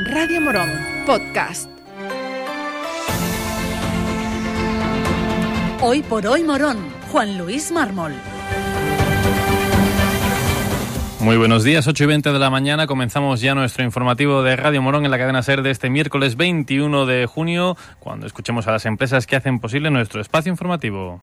Radio Morón, podcast. Hoy por hoy Morón, Juan Luis Mármol. Muy buenos días, 8 y 20 de la mañana. Comenzamos ya nuestro informativo de Radio Morón en la cadena SER de este miércoles 21 de junio, cuando escuchemos a las empresas que hacen posible nuestro espacio informativo.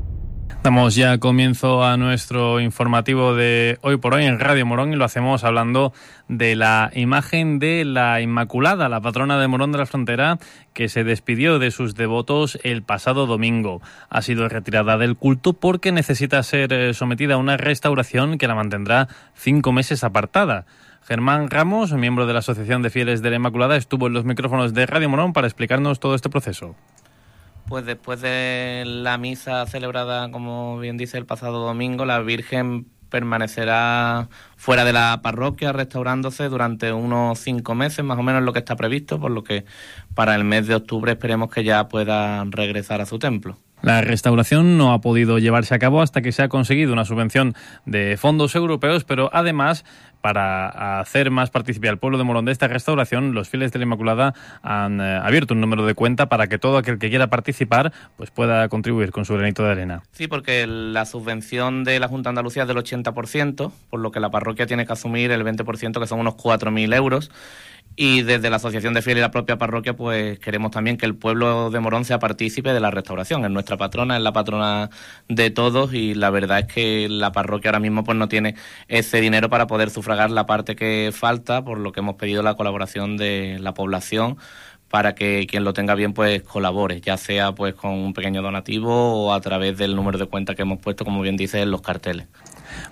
Damos ya comienzo a nuestro informativo de hoy por hoy en Radio Morón y lo hacemos hablando de la imagen de la Inmaculada, la patrona de Morón de la Frontera, que se despidió de sus devotos el pasado domingo. Ha sido retirada del culto porque necesita ser eh, sometida a una restauración que la mantendrá cinco meses apartada. Germán Ramos, miembro de la Asociación de Fieles de la Inmaculada, estuvo en los micrófonos de Radio Morón para explicarnos todo este proceso. Pues después de la misa celebrada, como bien dice, el pasado domingo, la Virgen permanecerá fuera de la parroquia restaurándose durante unos cinco meses, más o menos lo que está previsto, por lo que para el mes de octubre esperemos que ya pueda regresar a su templo. La restauración no ha podido llevarse a cabo hasta que se ha conseguido una subvención de fondos europeos, pero además para hacer más partícipe al pueblo de Morón de esta restauración, los fieles de la Inmaculada han eh, abierto un número de cuenta para que todo aquel que quiera participar pues pueda contribuir con su granito de arena. Sí, porque la subvención de la Junta de Andalucía es del 80%, por lo que la parroquia tiene que asumir el 20%, que son unos 4.000 euros. Y desde la Asociación de Fieles y la propia parroquia, pues queremos también que el pueblo de Morón sea partícipe de la restauración. Es nuestra patrona, es la patrona de todos y la verdad es que la parroquia ahora mismo pues no tiene ese dinero para poder sufragar la parte que falta, por lo que hemos pedido la colaboración de la población para que quien lo tenga bien pues colabore, ya sea pues con un pequeño donativo o a través del número de cuenta que hemos puesto, como bien dice, en los carteles.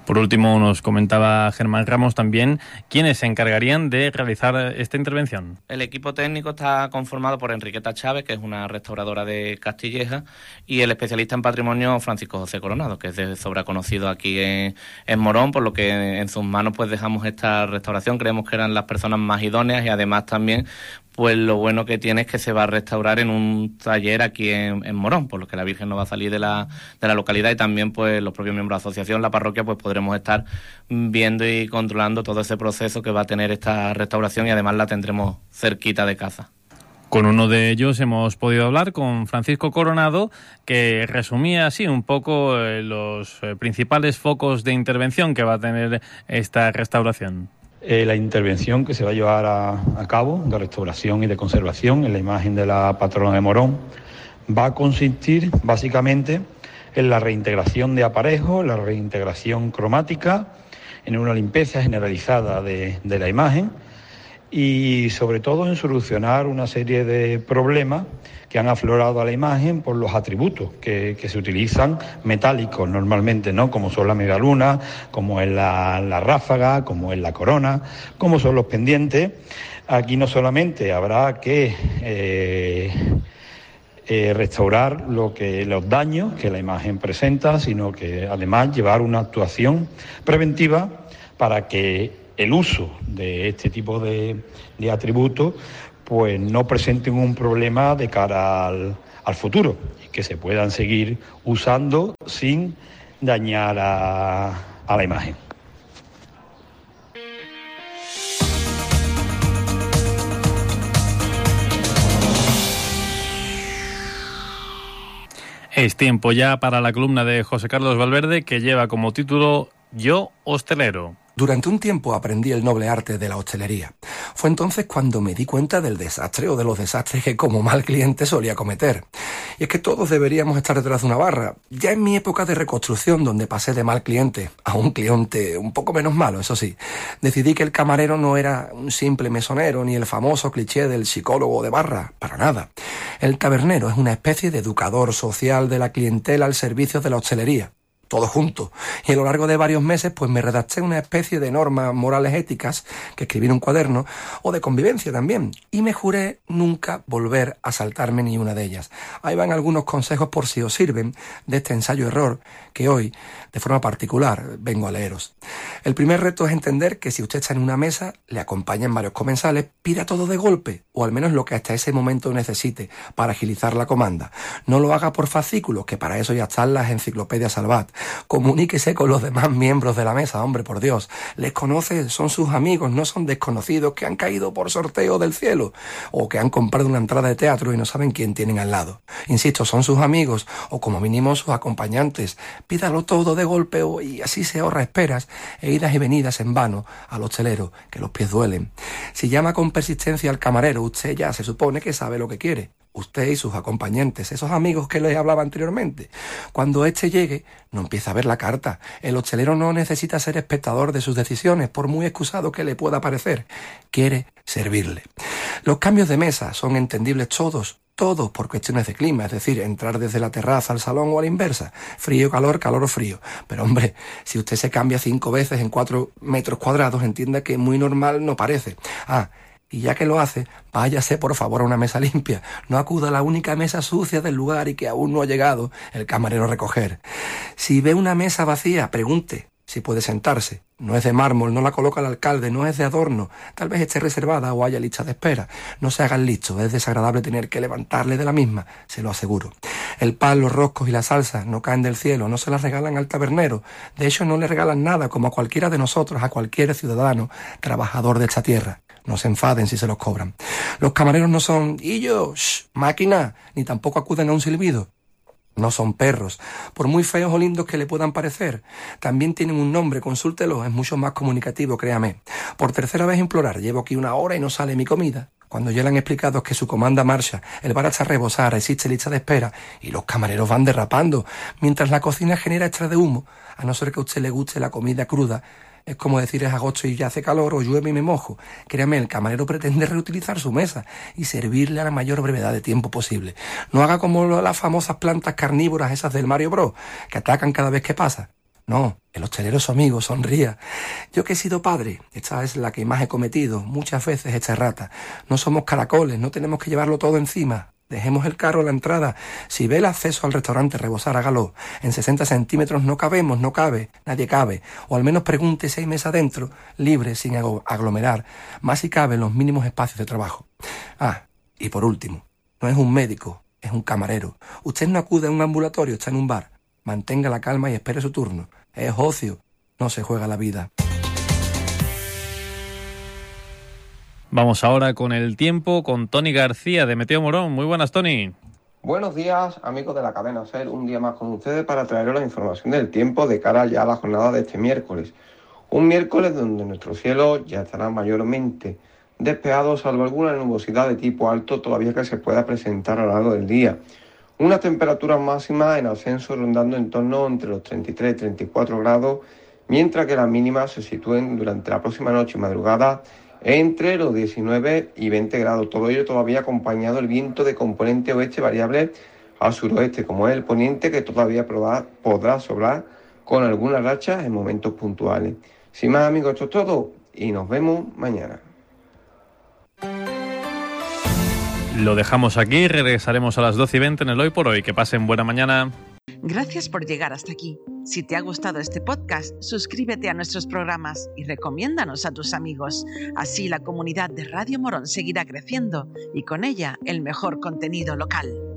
Por último, nos comentaba Germán Ramos también quiénes se encargarían de realizar esta intervención. El equipo técnico está conformado por Enriqueta Chávez, que es una restauradora de Castilleja, y el especialista en patrimonio Francisco José Coronado, que es de sobra conocido aquí en, en Morón, por lo que en sus manos pues dejamos esta restauración. Creemos que eran las personas más idóneas y además también pues lo bueno que tiene es que se va a restaurar en un taller aquí en, Morón, por lo que la Virgen no va a salir de la, de la localidad y también pues los propios miembros de la asociación, la parroquia, pues podremos estar viendo y controlando todo ese proceso que va a tener esta restauración y además la tendremos cerquita de casa. Con uno de ellos hemos podido hablar con Francisco Coronado, que resumía así un poco eh, los eh, principales focos de intervención que va a tener esta restauración. Eh, la intervención que se va a llevar a, cabo de restauración y de conservación en la imagen de la patrona de Morón va a consistir básicamente en la reintegración de aparejos, la reintegración cromática, en una limpieza generalizada de la imagen y sobre todo en solucionar una serie de problemas que han aflorado a la imagen por los atributos que, se utilizan metálicos normalmente, ¿no? Como son la media luna, como es la, ráfaga, como es la corona, como son los pendientes. Aquí no solamente habrá que eh, eh, restaurar lo que, los daños que la imagen presenta, sino que además llevar una actuación preventiva para que el uso de este tipo de, atributos pues no presenten un problema de cara al, futuro y que se puedan seguir usando sin dañar a la imagen. Es tiempo ya para la columna de José Carlos Valverde que lleva como título Yo hostelero. Durante un tiempo aprendí el noble arte de la hostelería. Fue entonces cuando me di cuenta del desastre o de los desastres que como mal cliente solía cometer. Y es que todos deberíamos estar detrás de una barra. Ya en mi época de reconstrucción, donde pasé de mal cliente a un cliente un poco menos malo, eso sí, decidí que el camarero no era un simple mesonero ni el famoso cliché del psicólogo de barra, para nada. El tabernero es una especie de educador social de la clientela al servicio de la hostelería todo junto. Y a lo largo de varios meses, pues me redacté una especie de normas morales éticas que escribí en un cuaderno, o de convivencia también. Y me juré nunca volver a saltarme ni una de ellas. Ahí van algunos consejos por si os sirven de este ensayo-error que hoy, de forma particular, vengo a leeros. El primer reto es entender que si usted está en una mesa, le acompañan varios comensales, pida todo de golpe, o al menos lo que hasta ese momento necesite para agilizar la comanda. No lo haga por fascículos, que para eso ya están las enciclopedias Salvat. Comuníquese con los demás miembros de la mesa, hombre, por Dios. Les conoce, son sus amigos, no son desconocidos que han caído por sorteo del cielo, o que han comprado una entrada de teatro y no saben quién tienen al lado. Insisto, son sus amigos, o como mínimo sus acompañantes. Pídalo todo de golpe y así se ahorra esperas e idas y venidas en vano al hostelero, que los pies duelen. Si llama con persistencia al camarero, usted ya se supone que sabe lo que quiere usted y sus acompañantes, esos amigos que les hablaba anteriormente. Cuando éste llegue, no empieza a ver la carta. El hostelero no necesita ser espectador de sus decisiones, por muy excusado que le pueda parecer. Quiere servirle. Los cambios de mesa son entendibles todos, todos por cuestiones de clima, es decir, entrar desde la terraza al salón o a la inversa, frío, calor, calor o frío. Pero hombre, si usted se cambia cinco veces en cuatro metros cuadrados, entienda que muy normal no parece. Ah, y ya que lo hace, váyase por favor a una mesa limpia. No acuda a la única mesa sucia del lugar y que aún no ha llegado el camarero a recoger. Si ve una mesa vacía, pregunte si puede sentarse. No es de mármol, no la coloca el alcalde, no es de adorno. Tal vez esté reservada o haya lista de espera. No se hagan listo, es desagradable tener que levantarle de la misma, se lo aseguro. El pan, los roscos y la salsa no caen del cielo, no se las regalan al tabernero. De hecho, no le regalan nada como a cualquiera de nosotros, a cualquier ciudadano trabajador de esta tierra. No se enfaden si se los cobran. Los camareros no son, yo, máquina, ni tampoco acuden a un silbido. No son perros, por muy feos o lindos que le puedan parecer. También tienen un nombre, consúltelo, es mucho más comunicativo, créame. Por tercera vez implorar, llevo aquí una hora y no sale mi comida. Cuando ya le han explicado que su comanda marcha, el bar está a rebosar, existe lista de espera y los camareros van derrapando, mientras la cocina genera extra de humo, a no ser que a usted le guste la comida cruda, es como decir es agosto y ya hace calor o llueve y me mojo. Créame, el camarero pretende reutilizar su mesa y servirle a la mayor brevedad de tiempo posible. No haga como las famosas plantas carnívoras esas del Mario Bros, que atacan cada vez que pasa. No, el hostelero su amigo, sonría. Yo que he sido padre, esta es la que más he cometido, muchas veces esta rata. No somos caracoles, no tenemos que llevarlo todo encima. Dejemos el carro a la entrada. Si ve el acceso al restaurante rebosar, hágalo. En 60 centímetros no cabemos, no cabe, nadie cabe. O al menos pregunte si hay mesa dentro, libre, sin aglomerar. Más si cabe en los mínimos espacios de trabajo. Ah, y por último, no es un médico, es un camarero. Usted no acude a un ambulatorio, está en un bar. Mantenga la calma y espere su turno. Es ocio, no se juega la vida. Vamos ahora con el tiempo con Tony García de Meteo Morón. Muy buenas, Tony. Buenos días, amigos de la cadena SER. Un día más con ustedes para traeros la información del tiempo de cara ya a la jornada de este miércoles. Un miércoles donde nuestro cielo ya estará mayormente despejado, salvo alguna nubosidad de tipo alto todavía que se pueda presentar a lo largo del día. Una temperatura máxima en ascenso rondando en torno entre los 33 y 34 grados, mientras que las mínimas se sitúen durante la próxima noche y madrugada entre los 19 y 20 grados. Todo ello todavía acompañado del viento de componente oeste variable al suroeste, como es el poniente que todavía podrá sobrar con algunas rachas en momentos puntuales. Sin más amigos, esto es todo y nos vemos mañana. Lo dejamos aquí, regresaremos a las 12 y 20 en el Hoy por Hoy. Que pasen buena mañana. Gracias por llegar hasta aquí. Si te ha gustado este podcast, suscríbete a nuestros programas y recomiéndanos a tus amigos. Así la comunidad de Radio Morón seguirá creciendo y con ella el mejor contenido local.